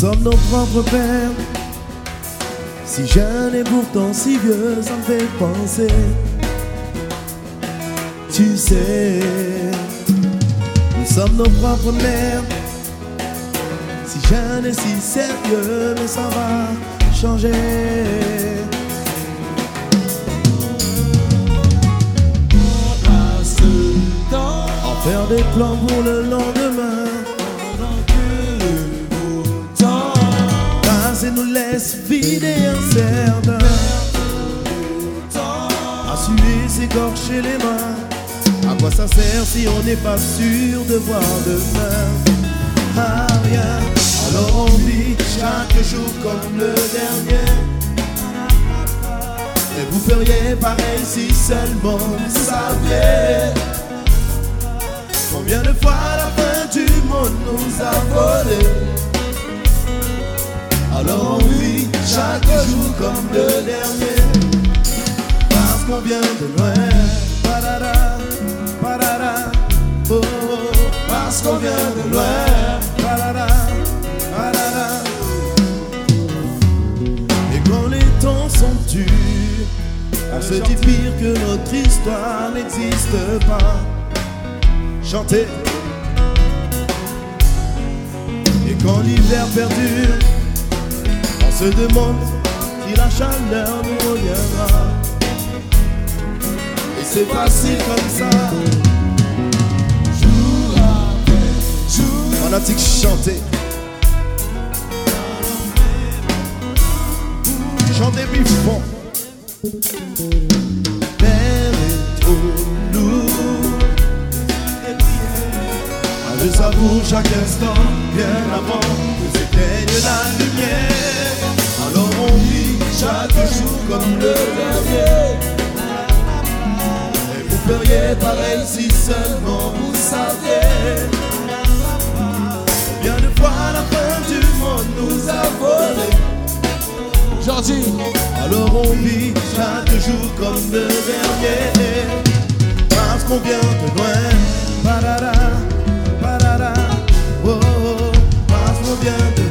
sommes nos propres pères. Si jeune et pourtant si vieux, ça me fait penser. Tu sais, nous sommes nos propres mères. Si jeune et si sérieux, mais ça va changer. En faire des plans pour le lendemain. Laisse vider un certain. À suer, s'écorcher les mains. À quoi ça sert si on n'est pas sûr de voir demain? Ah, rien. Alors on vit chaque jour comme le dernier. Et vous feriez pareil si seulement vous saviez Combien de fois la fin du monde nous a volé comme le dernier. Parce qu'on vient de loin. Parara, parara, oh, oh, Parce qu'on vient de loin. Parara, parara. Et quand les temps sont durs On se dit pire que notre histoire n'existe pas. Chanter. Et quand l'hiver perdure, on se demande la chaleur nous reviendra. Et c'est facile comme ça. Jour après jour. Fanatique chanter. Chanter plus fort. L'air est trop lourd. Je savoure chaque instant, bien avant que s'éteigne la lumière. Chaque jour comme le dernier. Et vous feriez pareil si seulement vous saviez. Combien de fois la fin du monde nous a volé. Jordi, Alors on vit chaque jour comme le dernier Parce qu'on vient de loin Parara, parara, oh, oh, Parce qu'on vient de loin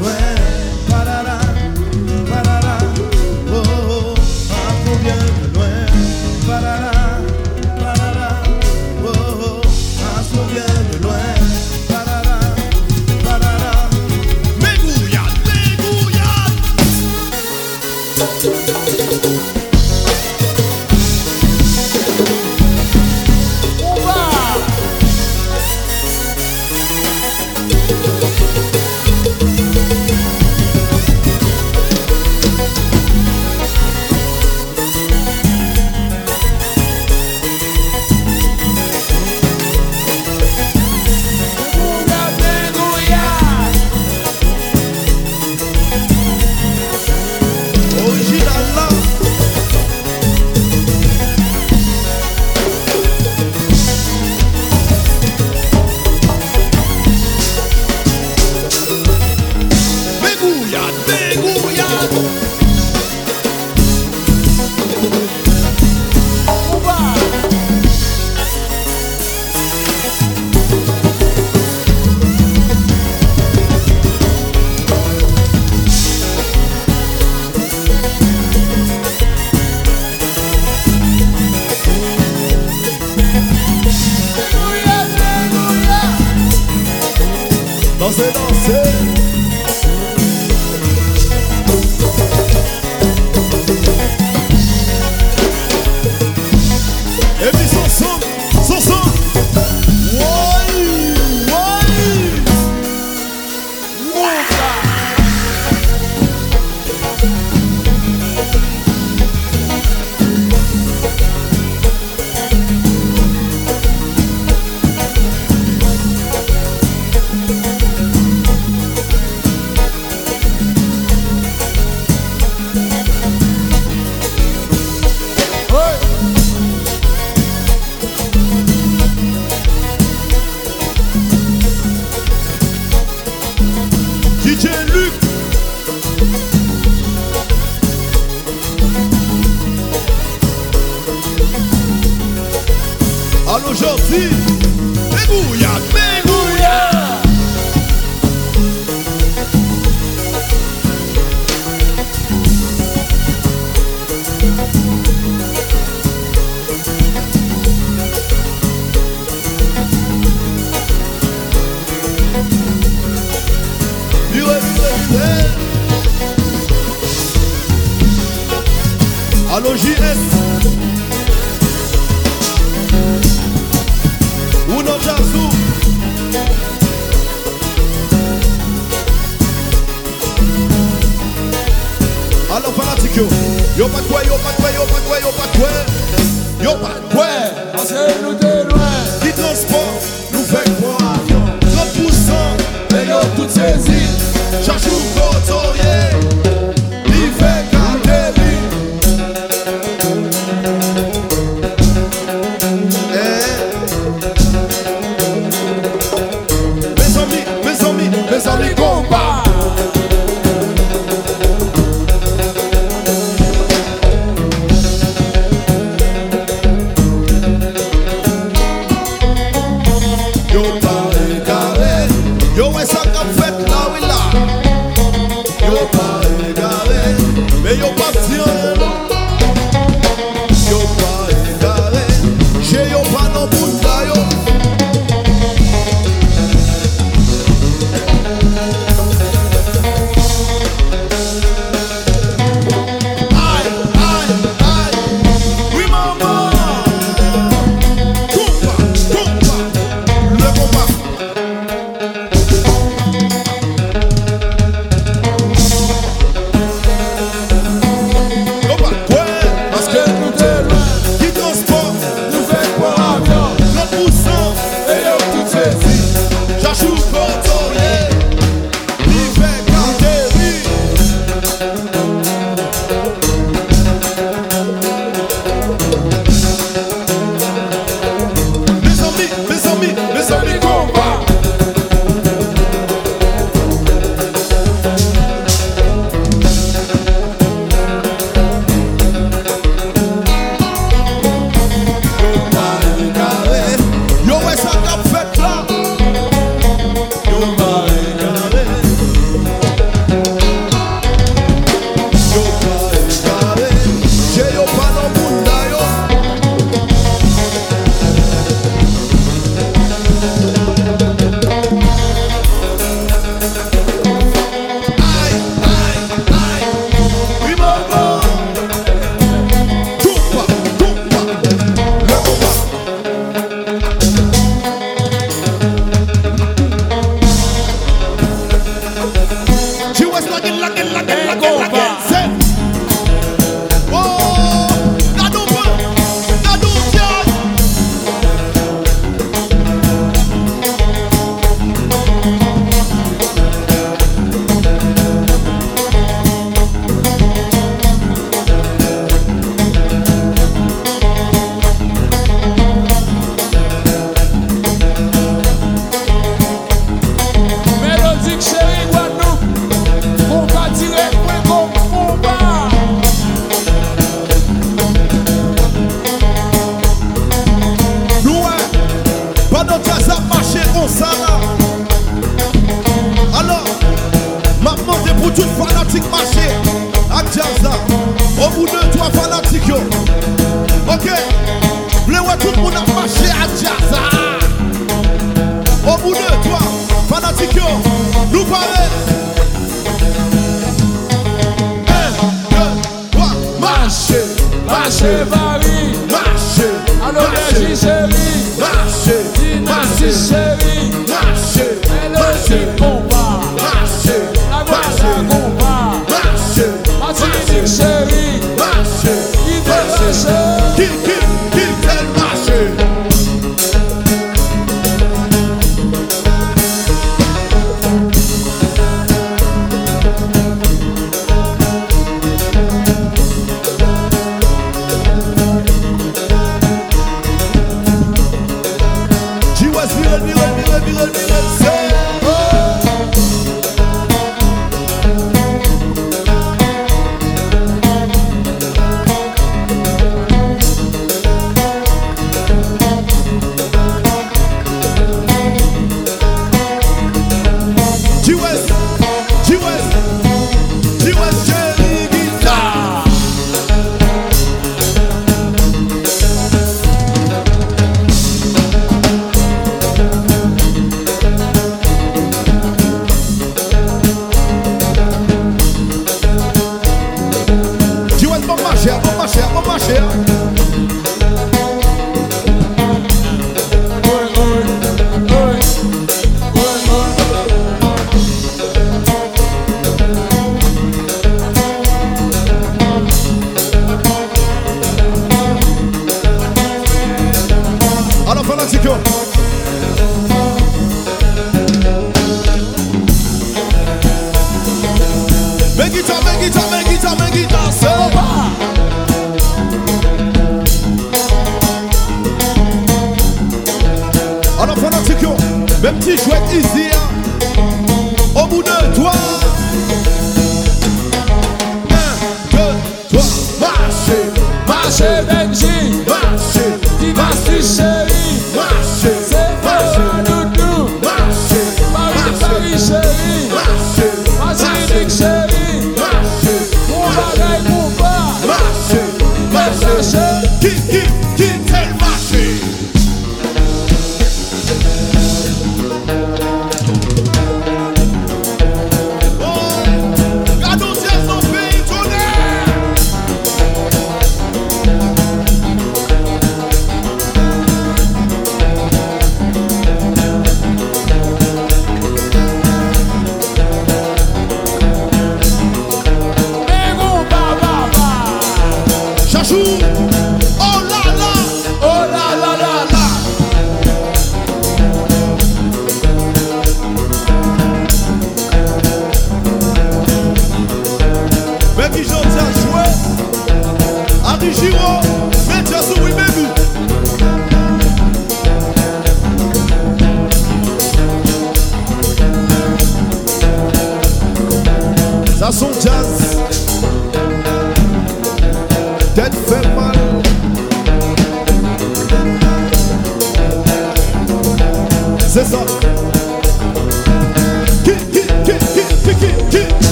Você não pour tout fanatique marché. À Jazza. Au bout de trois fanatiques. Yo. Ok. Bleu tout le monde a marché à Jazza. Au bout de trois fanatiques. Yo. Nous parlons. Marchez, marchez Paris, marchez, alors Belgique chérie, marchez, dynastie chérie, marchez, marchez, bon. coração. Que, que...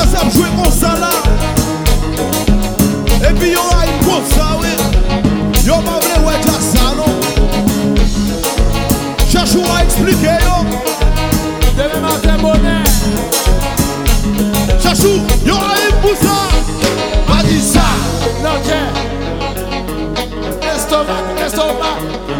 Mwen sa jwe kon sa la E pi yo a yi kon sa we Yo pa vle we ja sa non. Chachou a eksplike yo. Deme maten bonen Chachou, yo a yi pou sa Pa di sa Nan jen Estomak, estomak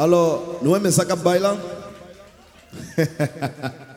Aló, ¿no me sacas bailar?